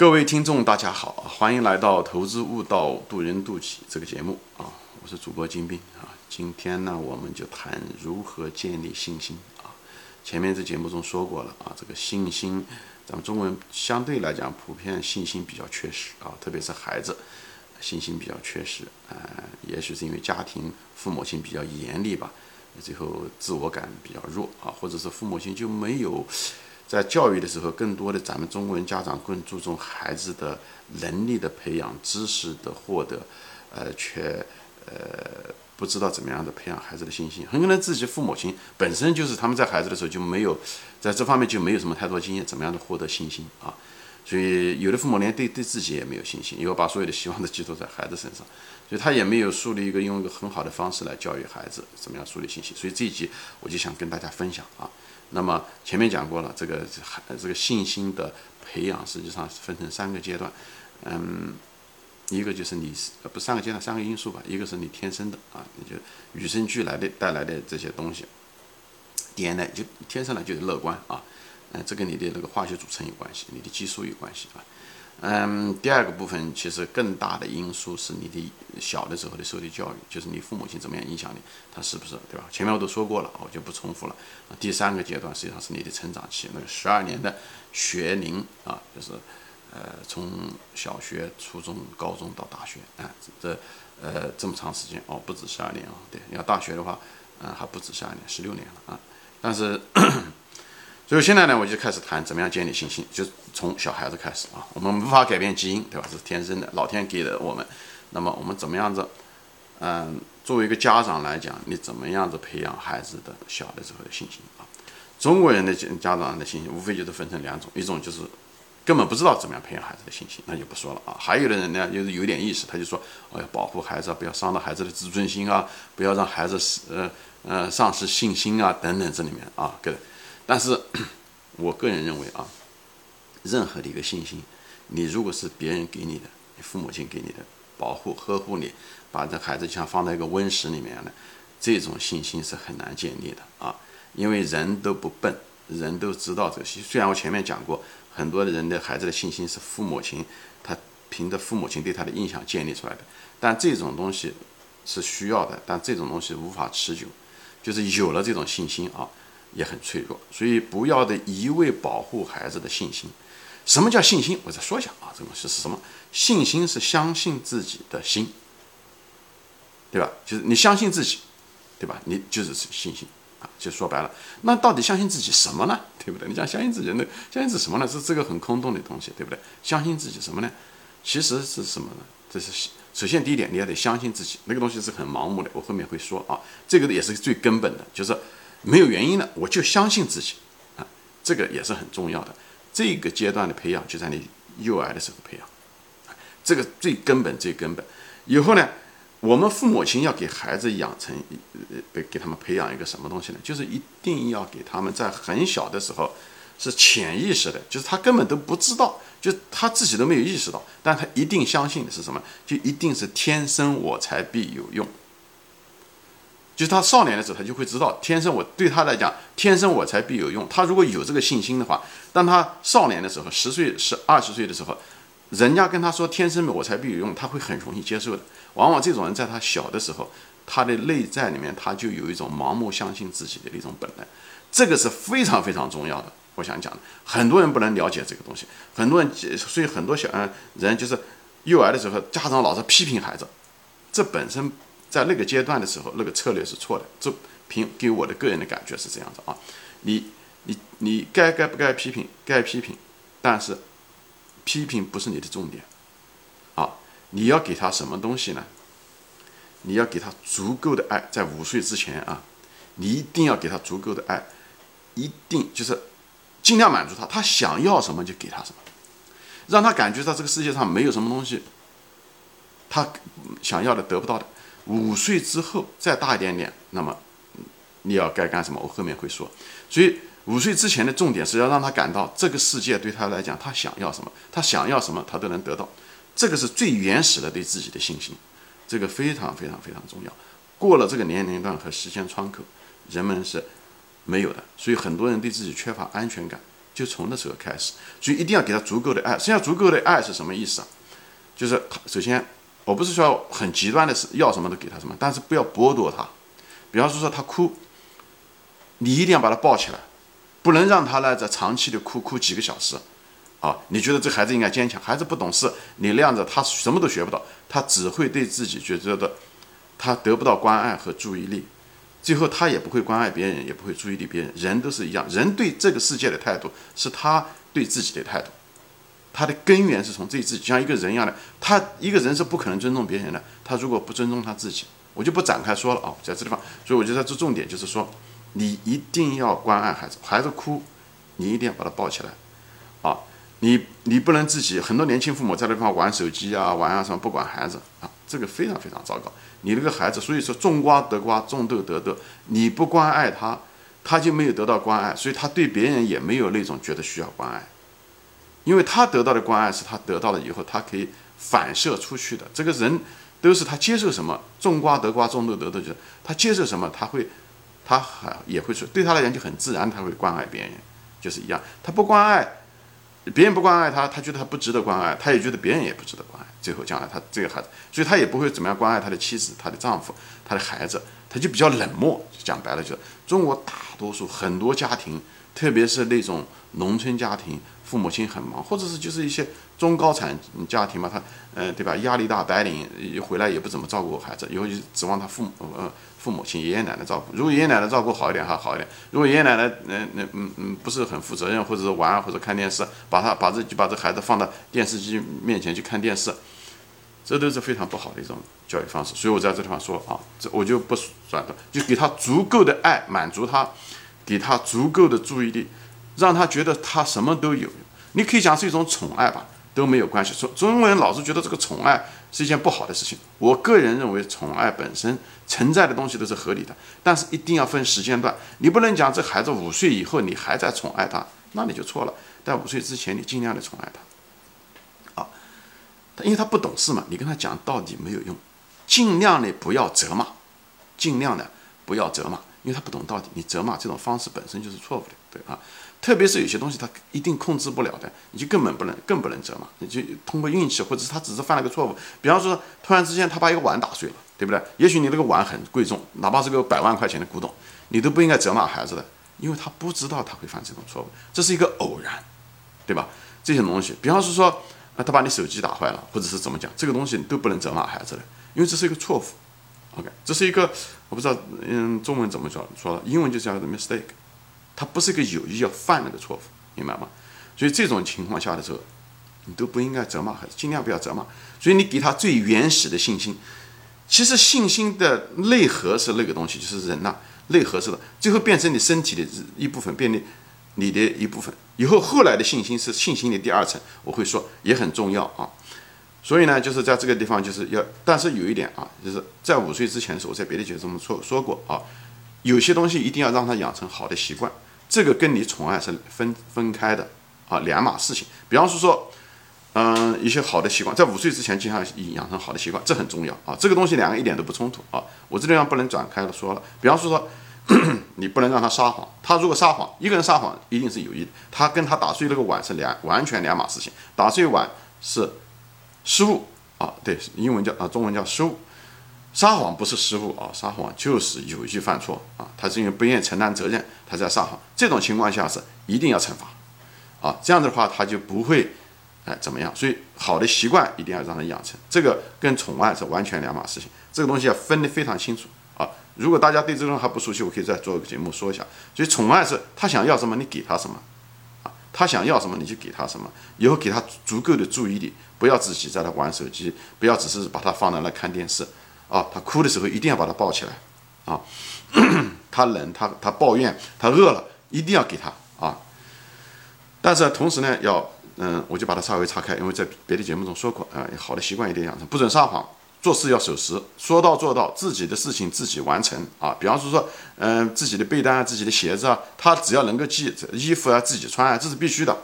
各位听众，大家好，欢迎来到《投资悟道，渡人渡己》这个节目啊，我是主播金兵啊。今天呢，我们就谈如何建立信心啊。前面这节目中说过了啊，这个信心，咱们中国人相对来讲普遍信心比较缺失啊，特别是孩子信心比较缺失啊，也许是因为家庭父母亲比较严厉吧，最后自我感比较弱啊，或者是父母亲就没有。在教育的时候，更多的咱们中国人家长更注重孩子的能力的培养、知识的获得，呃，却呃不知道怎么样的培养孩子的信心。很可能自己父母亲本身就是他们在孩子的时候就没有在这方面就没有什么太多经验，怎么样的获得信心啊？所以有的父母连对对自己也没有信心，又把所有的希望都寄托在孩子身上，所以他也没有树立一个用一个很好的方式来教育孩子，怎么样树立信心。所以这一集我就想跟大家分享啊。那么前面讲过了，这个这个信心的培养实际上是分成三个阶段，嗯，一个就是你呃不三个阶段三个因素吧，一个是你天生的啊，你就与生俱来的带来的这些东西第二呢就天生来就是乐观啊，嗯，这跟你的那个化学组成有关系，你的激素有关系啊。嗯，第二个部分其实更大的因素是你的小的时候的受的教育，就是你父母亲怎么样影响你，他是不是对吧？前面我都说过了，我就不重复了。第三个阶段实际上是你的成长期，那个十二年的学龄啊，就是呃从小学、初中、高中到大学啊，这呃这么长时间哦，不止十二年啊，对，你要大学的话，嗯还不止十二年，十六年了啊，但是。所以现在呢，我就开始谈怎么样建立信心，就从小孩子开始啊。我们无法改变基因，对吧？这是天生的，老天给的我们。那么我们怎么样子？嗯，作为一个家长来讲，你怎么样子培养孩子的小的时候的信心啊？中国人的家长的信心，无非就是分成两种，一种就是根本不知道怎么样培养孩子的信心，那就不说了啊。还有的人呢，就是有点意识，他就说，我要保护孩子，不要伤到孩子的自尊心啊，不要让孩子失呃呃丧失信心啊，等等这里面啊，个。但是，我个人认为啊，任何的一个信心，你如果是别人给你的，你父母亲给你的保护、呵护你，把这孩子像放在一个温室里面的，这种信心是很难建立的啊。因为人都不笨，人都知道这个。虽然我前面讲过，很多的人的孩子的信心是父母亲他凭着父母亲对他的印象建立出来的，但这种东西是需要的，但这种东西无法持久，就是有了这种信心啊。也很脆弱，所以不要的一味保护孩子的信心。什么叫信心？我再说一下啊，这东西是什么？信心是相信自己的心，对吧？就是你相信自己，对吧？你就是信心啊。就说白了，那到底相信自己什么呢？对不对？你讲相信自己，那相信自己什么呢？是这个很空洞的东西，对不对？相信自己什么呢？其实是什么呢？这是首先第一点，你要得相信自己，那个东西是很盲目的。我后面会说啊，这个也是最根本的，就是。没有原因的，我就相信自己，啊，这个也是很重要的。这个阶段的培养就在你幼儿的时候培养，这个最根本、最根本。以后呢，我们父母亲要给孩子养成，呃，给他们培养一个什么东西呢？就是一定要给他们在很小的时候是潜意识的，就是他根本都不知道，就他自己都没有意识到，但他一定相信的是什么？就一定是天生我材必有用。就是他少年的时候，他就会知道，天生我对他来讲，天生我才必有用。他如果有这个信心的话，当他少年的时候，十岁、十二十岁的时候，人家跟他说天生我才必有用，他会很容易接受的。往往这种人在他小的时候，他的内在里面他就有一种盲目相信自己的那种本能，这个是非常非常重要的。我想讲的，很多人不能了解这个东西，很多人所以很多小嗯人就是幼儿的时候，家长老是批评孩子，这本身。在那个阶段的时候，那个策略是错的。这凭给我的个人的感觉是这样子啊，你你你该该不该批评？该批评，但是批评不是你的重点啊。你要给他什么东西呢？你要给他足够的爱，在五岁之前啊，你一定要给他足够的爱，一定就是尽量满足他，他想要什么就给他什么，让他感觉到这个世界上没有什么东西他想要的得不到的。五岁之后再大一点点，那么你要该干什么？我后面会说。所以五岁之前的重点是要让他感到这个世界对他来讲，他想要什么，他想要什么，他都能得到。这个是最原始的对自己的信心，这个非常非常非常重要。过了这个年龄段和时间窗口，人们是没有的。所以很多人对自己缺乏安全感。就从那时候开始，所以一定要给他足够的爱。实际上，足够的爱是什么意思啊？就是首先，我不是说很极端的是要什么都给他什么，但是不要剥夺他。比方说说他哭，你一定要把他抱起来，不能让他呢在长期的哭哭几个小时。啊，你觉得这孩子应该坚强？孩子不懂事，你那样子他什么都学不到，他只会对自己觉得的他得不到关爱和注意力。最后他也不会关爱别人，也不会注意力别人。人都是一样，人对这个世界的态度是他对自己的态度，他的根源是从这自己，像一个人一样的。他一个人是不可能尊重别人的，他如果不尊重他自己，我就不展开说了啊，在这地方。所以我觉得这重点就是说，你一定要关爱孩子，孩子哭，你一定要把他抱起来，啊，你你不能自己。很多年轻父母在那地方玩手机啊，玩啊什么，不管孩子啊，这个非常非常糟糕。你那个孩子，所以说种瓜得瓜，种豆得豆。你不关爱他，他就没有得到关爱，所以他对别人也没有那种觉得需要关爱，因为他得到的关爱是他得到了以后，他可以反射出去的。这个人都是他接受什么，种瓜得瓜，种豆得豆，就是他接受什么，他会，他还也会说，对他来讲就很自然，他会关爱别人，就是一样。他不关爱。别人不关爱他，他觉得他不值得关爱，他也觉得别人也不值得关爱。最后将来他这个孩子，所以他也不会怎么样关爱他的妻子、他的丈夫、他的孩子，他就比较冷漠。讲白了，就是中国大多数很多家庭，特别是那种农村家庭，父母亲很忙，或者是就是一些中高产家庭嘛，他，呃，对吧？压力大，白领回来也不怎么照顾孩子，以后就指望他父母，呃。父母亲、爷爷奶奶照顾，如果爷爷奶奶照顾好一点还好一点。如果爷爷奶奶，嗯，那嗯嗯不是很负责任，或者是玩或者看电视，把他把这就把这孩子放到电视机面前去看电视，这都是非常不好的一种教育方式。所以我在这地方说啊，这我就不转的，就给他足够的爱，满足他，给他足够的注意力，让他觉得他什么都有。你可以讲是一种宠爱吧。都没有关系。中中国人老是觉得这个宠爱是一件不好的事情。我个人认为，宠爱本身存在的东西都是合理的，但是一定要分时间段。你不能讲这孩子五岁以后你还在宠爱他，那你就错了。在五岁之前，你尽量的宠爱他。啊，他因为他不懂事嘛，你跟他讲道理没有用，尽量的不要责骂，尽量的不要责骂，因为他不懂道理，你责骂这种方式本身就是错误的，对啊。特别是有些东西他一定控制不了的，你就根本不能，更不能责骂，你就通过运气，或者是他只是犯了个错误，比方说突然之间他把一个碗打碎了，对不对？也许你那个碗很贵重，哪怕是个百万块钱的古董，你都不应该责骂孩子的，因为他不知道他会犯这种错误，这是一个偶然，对吧？这些东西，比方是说啊，他把你手机打坏了，或者是怎么讲，这个东西都不能责骂孩子的，因为这是一个错误。OK，这是一个我不知道，嗯，中文怎么叫说的，英文就叫 mistake。他不是一个有意要犯那个错误，明白吗？所以这种情况下的时候，你都不应该责骂孩子，尽量不要责骂。所以你给他最原始的信心，其实信心的内核是那个东西，就是人呐，内核是的，最后变成你身体的一部分，变得你的一部分。以后后来的信心是信心的第二层，我会说也很重要啊。所以呢，就是在这个地方就是要，但是有一点啊，就是在五岁之前的时候，我在别的节目说说过啊，有些东西一定要让他养成好的习惯。这个跟你宠爱是分分开的啊，两码事情。比方说说，嗯，一些好的习惯，在五岁之前经常养成好的习惯，这很重要啊。这个东西两个一点都不冲突啊。我这地方不能展开了说了。比方说，你不能让他撒谎，他如果撒谎，一个人撒谎一定是有意的。他跟他打碎那个碗是两完全两码事情。打碎碗是失误啊，对，英文叫啊，中文叫失误。撒谎不是失误啊，撒谎就是有意犯错啊，他是因为不愿意承担责任，他在撒谎。这种情况下是一定要惩罚啊，这样的话他就不会哎怎么样。所以好的习惯一定要让他养成，这个跟宠爱是完全两码事情，这个东西要分得非常清楚啊。如果大家对这种还不熟悉，我可以再做个节目说一下。所以宠爱是他想要什么你给他什么，他想要什么你就给他什么，以后给他足够的注意力，不要自己在那玩手机，不要只是把他放在那看电视。啊，他哭的时候一定要把他抱起来，啊，他冷，他他抱怨，他饿了，一定要给他啊。但是同时呢，要嗯，我就把它稍微岔开，因为在别的节目中说过啊，好的习惯一定养成，不准撒谎，做事要守时，说到做到，自己的事情自己完成啊。比方说说，嗯，自己的被单啊，自己的鞋子啊，他只要能够系衣服啊，自己穿啊，这是必须的。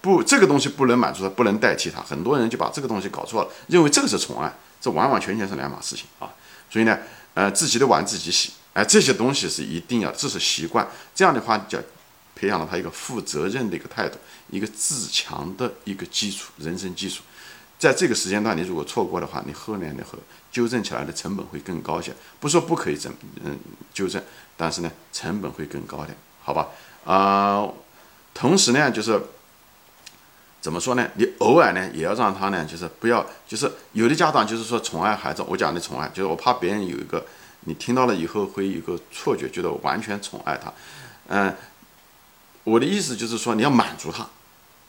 不，这个东西不能满足他，不能代替他。很多人就把这个东西搞错了，认为这个是宠爱。这完完全全是两码事情啊，所以呢，呃，自己的碗自己洗，哎，这些东西是一定要，这是习惯。这样的话叫培养了他一个负责任的一个态度，一个自强的一个基础，人生基础。在这个时间段，你如果错过的话，你后面的和纠正起来的成本会更高些。不说不可以整，嗯，纠正，但是呢，成本会更高点，好吧？啊，同时呢，就是怎么说呢？你偶尔呢，也要让他呢，就是不要，就是有的家长就是说宠爱孩子，我讲的宠爱，就是我怕别人有一个，你听到了以后会有一个错觉，觉得完全宠爱他。嗯，我的意思就是说，你要满足他，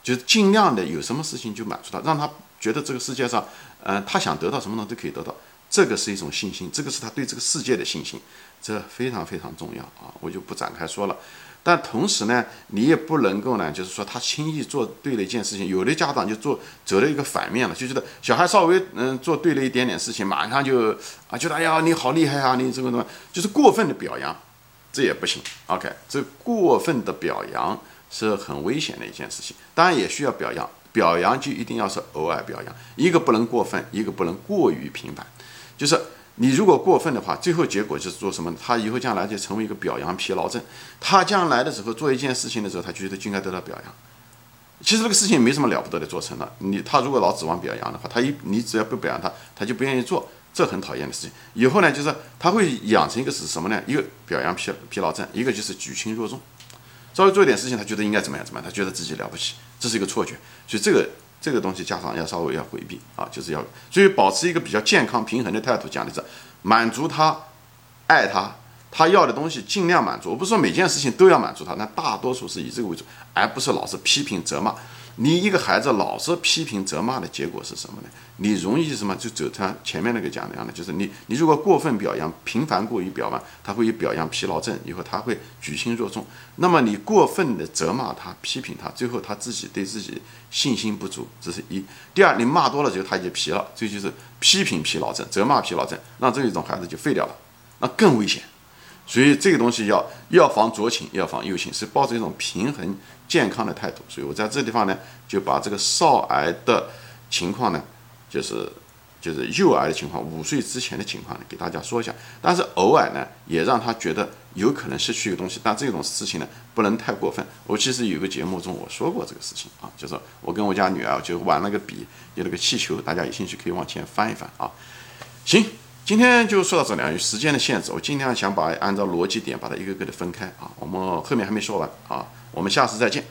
就是尽量的有什么事情就满足他，让他。觉得这个世界上，嗯，他想得到什么东西都可以得到，这个是一种信心，这个是他对这个世界的信心，这非常非常重要啊！我就不展开说了。但同时呢，你也不能够呢，就是说他轻易做对了一件事情，有的家长就做走了一个反面了，就觉得小孩稍微嗯做对了一点点事情，马上就啊觉得哎呀你好厉害啊，你这个什么就是过分的表扬，这也不行。OK，这过分的表扬是很危险的一件事情，当然也需要表扬。表扬就一定要是偶尔表扬，一个不能过分，一个不能过于频繁。就是你如果过分的话，最后结果就是做什么？他以后将来就成为一个表扬疲劳症。他将来的时候做一件事情的时候，他觉得就应该得到表扬。其实这个事情没什么了不得的，做成了。你他如果老指望表扬的话，他一你只要不表扬他，他就不愿意做，这很讨厌的事情。以后呢，就是他会养成一个是什么呢？一个表扬疲疲劳症，一个就是举轻若重。稍微做一点事情，他觉得应该怎么样怎么样，他觉得自己了不起，这是一个错觉，所以这个这个东西家长要稍微要回避啊，就是要所以保持一个比较健康平衡的态度，讲的是满足他，爱他，他要的东西尽量满足。我不是说每件事情都要满足他，那大多数是以这个为主，而不是老是批评责骂。你一个孩子老是批评责骂的结果是什么呢？你容易什么？就走他前面那个讲的样的，就是你你如果过分表扬，频繁过于表扬，他会有表扬疲劳症，以后他会举轻若重。那么你过分的责骂他、批评他，最后他自己对自己信心不足，这是一。第二，你骂多了之后他就疲了，这就是批评疲劳症、责骂疲劳症，让这一种孩子就废掉了，那更危险。所以这个东西要要防左倾，要防右倾，是抱着一种平衡健康的态度。所以我在这地方呢，就把这个少儿的情况呢，就是就是幼儿的情况，五岁之前的情况呢，给大家说一下。但是偶尔呢，也让他觉得有可能失去一个东西，但这种事情呢，不能太过分。我其实有个节目中我说过这个事情啊，就是我跟我家女儿就玩了个笔，有那个气球，大家有兴趣可以往前翻一翻啊。行。今天就说到这里，啊，有时间的限制，我尽量想把按照逻辑点把它一个个的分开啊。我们后面还没说完啊，我们下次再见。